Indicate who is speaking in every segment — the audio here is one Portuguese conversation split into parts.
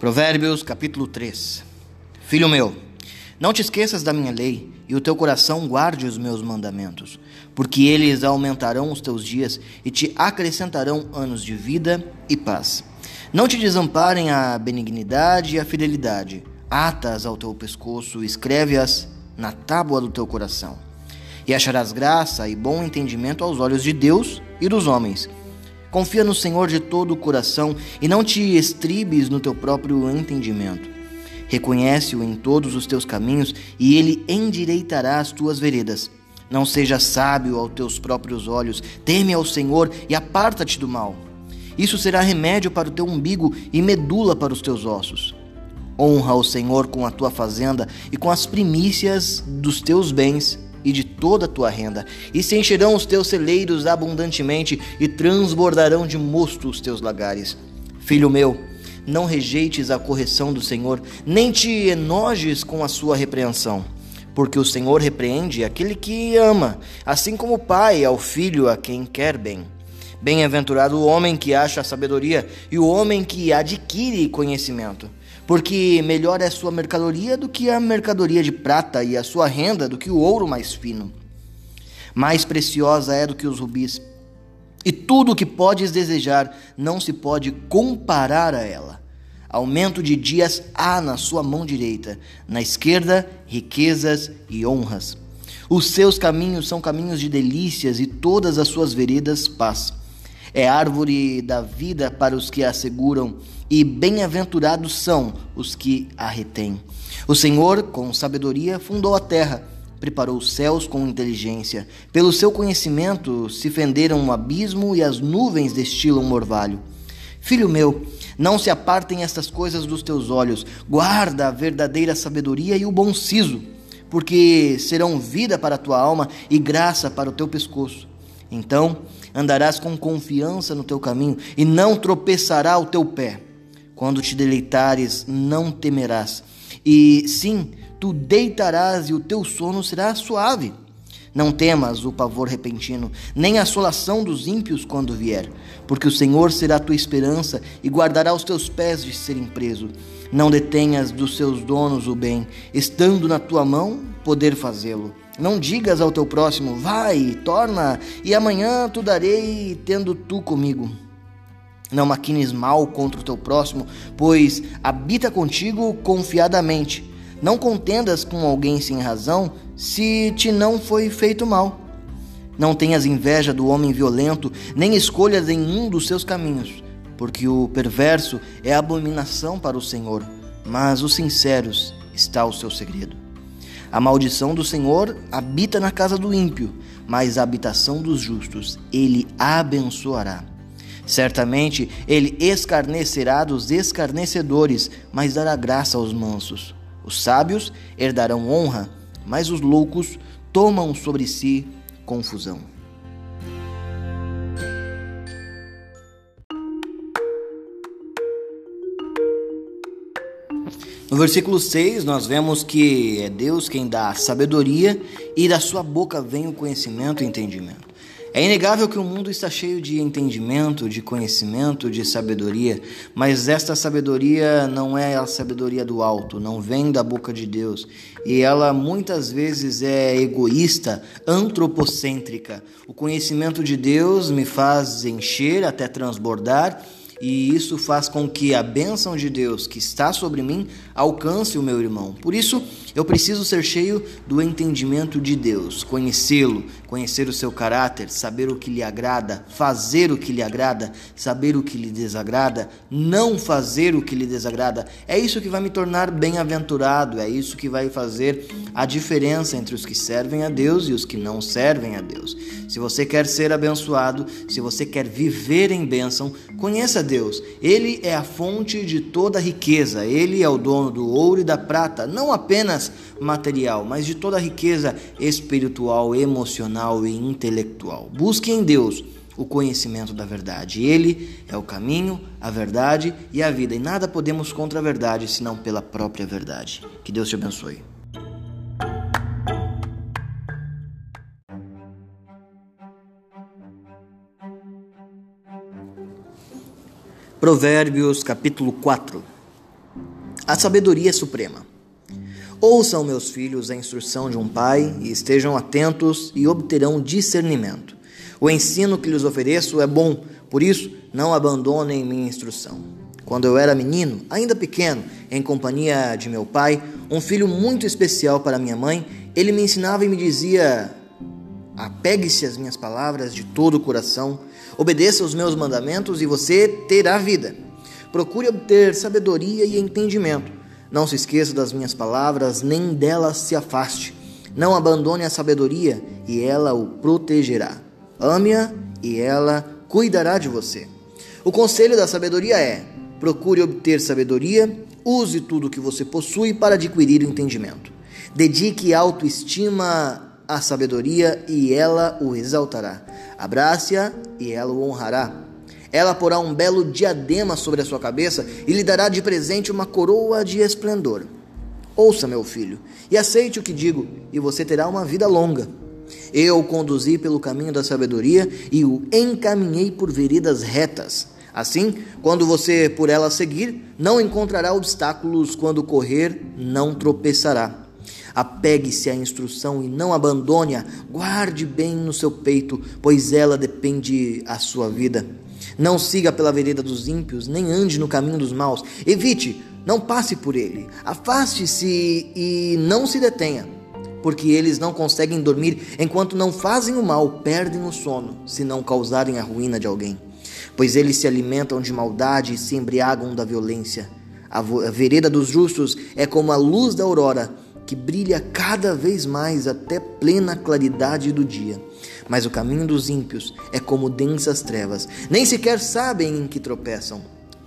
Speaker 1: Provérbios capítulo 3 Filho meu, não te esqueças da minha lei, e o teu coração guarde os meus mandamentos, porque eles aumentarão os teus dias e te acrescentarão anos de vida e paz. Não te desamparem a benignidade e a fidelidade, atas ao teu pescoço, escreve-as na tábua do teu coração. E acharás graça e bom entendimento aos olhos de Deus e dos homens Confia no Senhor de todo o coração e não te estribes no teu próprio entendimento. Reconhece-o em todos os teus caminhos e ele endireitará as tuas veredas. Não seja sábio aos teus próprios olhos, teme ao Senhor e aparta-te do mal. Isso será remédio para o teu umbigo e medula para os teus ossos. Honra o Senhor com a tua fazenda e com as primícias dos teus bens e de toda a tua renda, e se encherão os teus celeiros abundantemente, e transbordarão de mosto os teus lagares. Filho meu, não rejeites a correção do Senhor, nem te enojes com a sua repreensão. Porque o Senhor repreende aquele que ama, assim como o pai ao filho a quem quer bem. Bem-aventurado o homem que acha sabedoria e o homem que adquire conhecimento porque melhor é a sua mercadoria do que a mercadoria de prata, e a sua renda do que o ouro mais fino. Mais preciosa é do que os rubis, e tudo o que podes desejar não se pode comparar a ela. Aumento de dias há na sua mão direita, na esquerda, riquezas e honras. Os seus caminhos são caminhos de delícias e todas as suas veredas paz. É árvore da vida para os que a seguram e bem-aventurados são os que a retêm. O Senhor, com sabedoria, fundou a terra, preparou os céus com inteligência. Pelo seu conhecimento se fenderam o abismo e as nuvens destilam um orvalho. Filho meu, não se apartem estas coisas dos teus olhos, guarda a verdadeira sabedoria e o bom siso, porque serão vida para a tua alma e graça para o teu pescoço. Então andarás com confiança no teu caminho e não tropeçará o teu pé. Quando te deleitares, não temerás. E sim, tu deitarás e o teu sono será suave. Não temas o pavor repentino, nem a assolação dos ímpios quando vier, porque o Senhor será a tua esperança e guardará os teus pés de serem presos. Não detenhas dos seus donos o bem, estando na tua mão poder fazê-lo. Não digas ao teu próximo, vai, torna, e amanhã tu darei, tendo tu comigo. Não maquines mal contra o teu próximo, pois habita contigo confiadamente. Não contendas com alguém sem razão, se te não foi feito mal. Não tenhas inveja do homem violento, nem escolhas em um dos seus caminhos, porque o perverso é abominação para o Senhor, mas os sinceros está o seu segredo. A maldição do Senhor habita na casa do ímpio, mas a habitação dos justos ele abençoará. Certamente ele escarnecerá dos escarnecedores, mas dará graça aos mansos. Os sábios herdarão honra, mas os loucos tomam sobre si confusão. No versículo 6, nós vemos que é Deus quem dá a sabedoria e da sua boca vem o conhecimento e entendimento. É inegável que o mundo está cheio de entendimento, de conhecimento, de sabedoria, mas esta sabedoria não é a sabedoria do alto, não vem da boca de Deus. E ela muitas vezes é egoísta, antropocêntrica. O conhecimento de Deus me faz encher até transbordar e isso faz com que a bênção de Deus que está sobre mim alcance o meu irmão. Por isso, eu preciso ser cheio do entendimento de Deus, conhecê-lo, conhecer o seu caráter, saber o que lhe agrada, fazer o que lhe agrada, saber o que lhe desagrada, não fazer o que lhe desagrada. É isso que vai me tornar bem-aventurado, é isso que vai fazer a diferença entre os que servem a Deus e os que não servem a Deus. Se você quer ser abençoado, se você quer viver em bênção, conheça Deus. Ele é a fonte de toda riqueza, ele é o dono do ouro e da prata, não apenas material, mas de toda a riqueza espiritual, emocional e intelectual. Busque em Deus o conhecimento da verdade. Ele é o caminho, a verdade e a vida, e nada podemos contra a verdade senão pela própria verdade. Que Deus te abençoe. Provérbios capítulo 4 A sabedoria suprema. Ouçam, meus filhos, a instrução de um pai e estejam atentos e obterão discernimento. O ensino que lhes ofereço é bom, por isso não abandonem minha instrução. Quando eu era menino, ainda pequeno, em companhia de meu pai, um filho muito especial para minha mãe, ele me ensinava e me dizia: Apegue-se às minhas palavras de todo o coração, obedeça aos meus mandamentos e você terá vida. Procure obter sabedoria e entendimento. Não se esqueça das minhas palavras, nem delas se afaste. Não abandone a sabedoria e ela o protegerá. Ame-a e ela cuidará de você. O conselho da sabedoria é: procure obter sabedoria, use tudo o que você possui para adquirir o entendimento. Dedique autoestima à sabedoria e ela o exaltará. Abrace-a e ela o honrará. Ela porá um belo diadema sobre a sua cabeça e lhe dará de presente uma coroa de esplendor. Ouça, meu filho, e aceite o que digo, e você terá uma vida longa. Eu o conduzi pelo caminho da sabedoria e o encaminhei por veredas retas. Assim, quando você por ela seguir, não encontrará obstáculos, quando correr, não tropeçará. Apegue-se à instrução e não abandone-a, guarde bem no seu peito, pois ela depende a sua vida. Não siga pela vereda dos ímpios, nem ande no caminho dos maus. Evite, não passe por ele. Afaste-se e não se detenha, porque eles não conseguem dormir enquanto não fazem o mal, perdem o sono, se não causarem a ruína de alguém. Pois eles se alimentam de maldade e se embriagam da violência. A vereda dos justos é como a luz da aurora que brilha cada vez mais até plena claridade do dia. Mas o caminho dos ímpios é como densas trevas, nem sequer sabem em que tropeçam.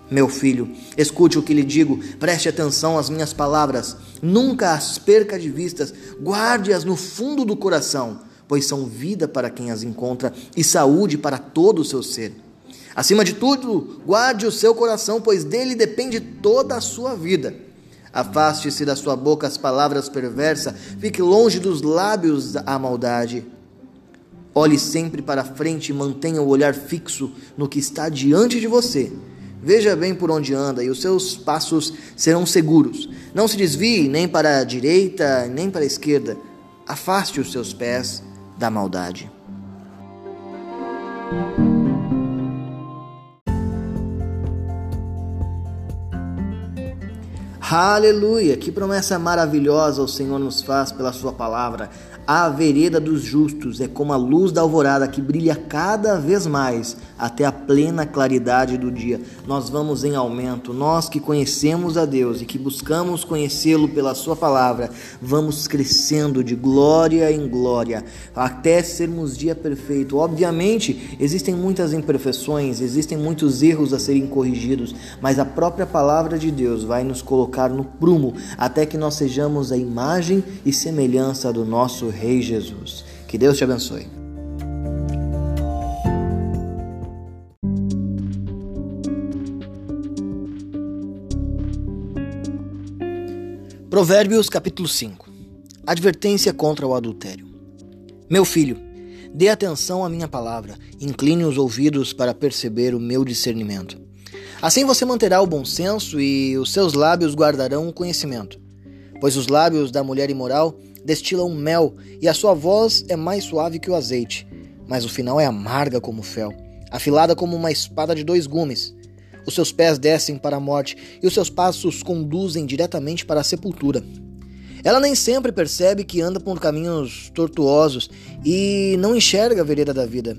Speaker 1: Meu filho, escute o que lhe digo, preste atenção às minhas palavras, nunca as perca de vistas, guarde-as no fundo do coração, pois são vida para quem as encontra e saúde para todo o seu ser. Acima de tudo, guarde o seu coração, pois dele depende toda a sua vida. Afaste-se da sua boca as palavras perversas, fique longe dos lábios a maldade. Olhe sempre para frente e mantenha o olhar fixo no que está diante de você. Veja bem por onde anda e os seus passos serão seguros. Não se desvie nem para a direita nem para a esquerda. Afaste os seus pés da maldade. Aleluia! Que promessa maravilhosa o Senhor nos faz pela Sua palavra. A vereda dos justos é como a luz da alvorada que brilha cada vez mais até a plena claridade do dia. Nós vamos em aumento. Nós que conhecemos a Deus e que buscamos conhecê-lo pela Sua palavra, vamos crescendo de glória em glória até sermos dia perfeito. Obviamente, existem muitas imperfeições, existem muitos erros a serem corrigidos, mas a própria palavra de Deus vai nos colocar no prumo até que nós sejamos a imagem e semelhança do nosso Rei Jesus. Que Deus te abençoe. Provérbios capítulo 5 Advertência contra o adultério. Meu filho, dê atenção à minha palavra, incline os ouvidos para perceber o meu discernimento. Assim você manterá o bom senso e os seus lábios guardarão o conhecimento. Pois os lábios da mulher imoral destilam mel e a sua voz é mais suave que o azeite, mas o final é amarga como fel, afilada como uma espada de dois gumes. Os seus pés descem para a morte e os seus passos conduzem diretamente para a sepultura. Ela nem sempre percebe que anda por caminhos tortuosos e não enxerga a vereda da vida.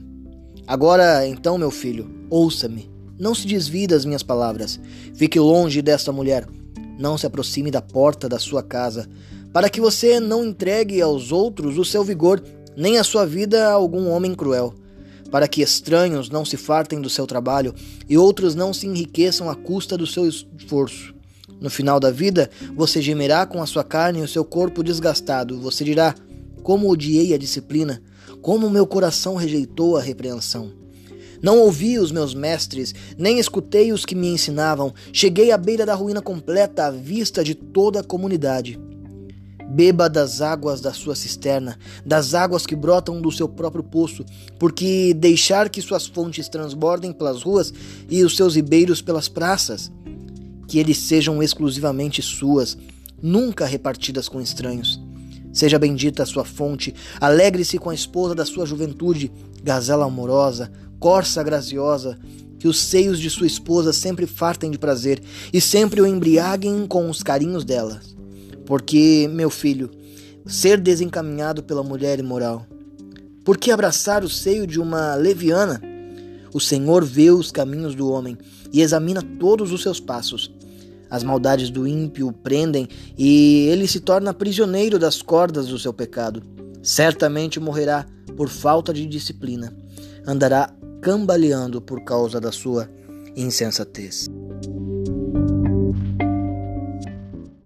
Speaker 1: Agora, então, meu filho, ouça-me. Não se desvie das minhas palavras. Fique longe desta mulher. Não se aproxime da porta da sua casa, para que você não entregue aos outros o seu vigor, nem a sua vida a algum homem cruel, para que estranhos não se fartem do seu trabalho e outros não se enriqueçam à custa do seu esforço. No final da vida, você gemerá com a sua carne e o seu corpo desgastado. Você dirá: Como odiei a disciplina, como meu coração rejeitou a repreensão. Não ouvi os meus mestres, nem escutei os que me ensinavam. Cheguei à beira da ruína completa à vista de toda a comunidade. Beba das águas da sua cisterna, das águas que brotam do seu próprio poço, porque deixar que suas fontes transbordem pelas ruas e os seus ribeiros pelas praças. que eles sejam exclusivamente suas, nunca repartidas com estranhos. Seja bendita a sua fonte, alegre-se com a esposa da sua juventude, gazela amorosa, corça graciosa, que os seios de sua esposa sempre fartem de prazer e sempre o embriaguem com os carinhos dela. Porque, meu filho, ser desencaminhado pela mulher imoral. Por que abraçar o seio de uma leviana? O Senhor vê os caminhos do homem e examina todos os seus passos. As maldades do ímpio o prendem e ele se torna prisioneiro das cordas do seu pecado. Certamente morrerá por falta de disciplina. Andará cambaleando por causa da sua insensatez.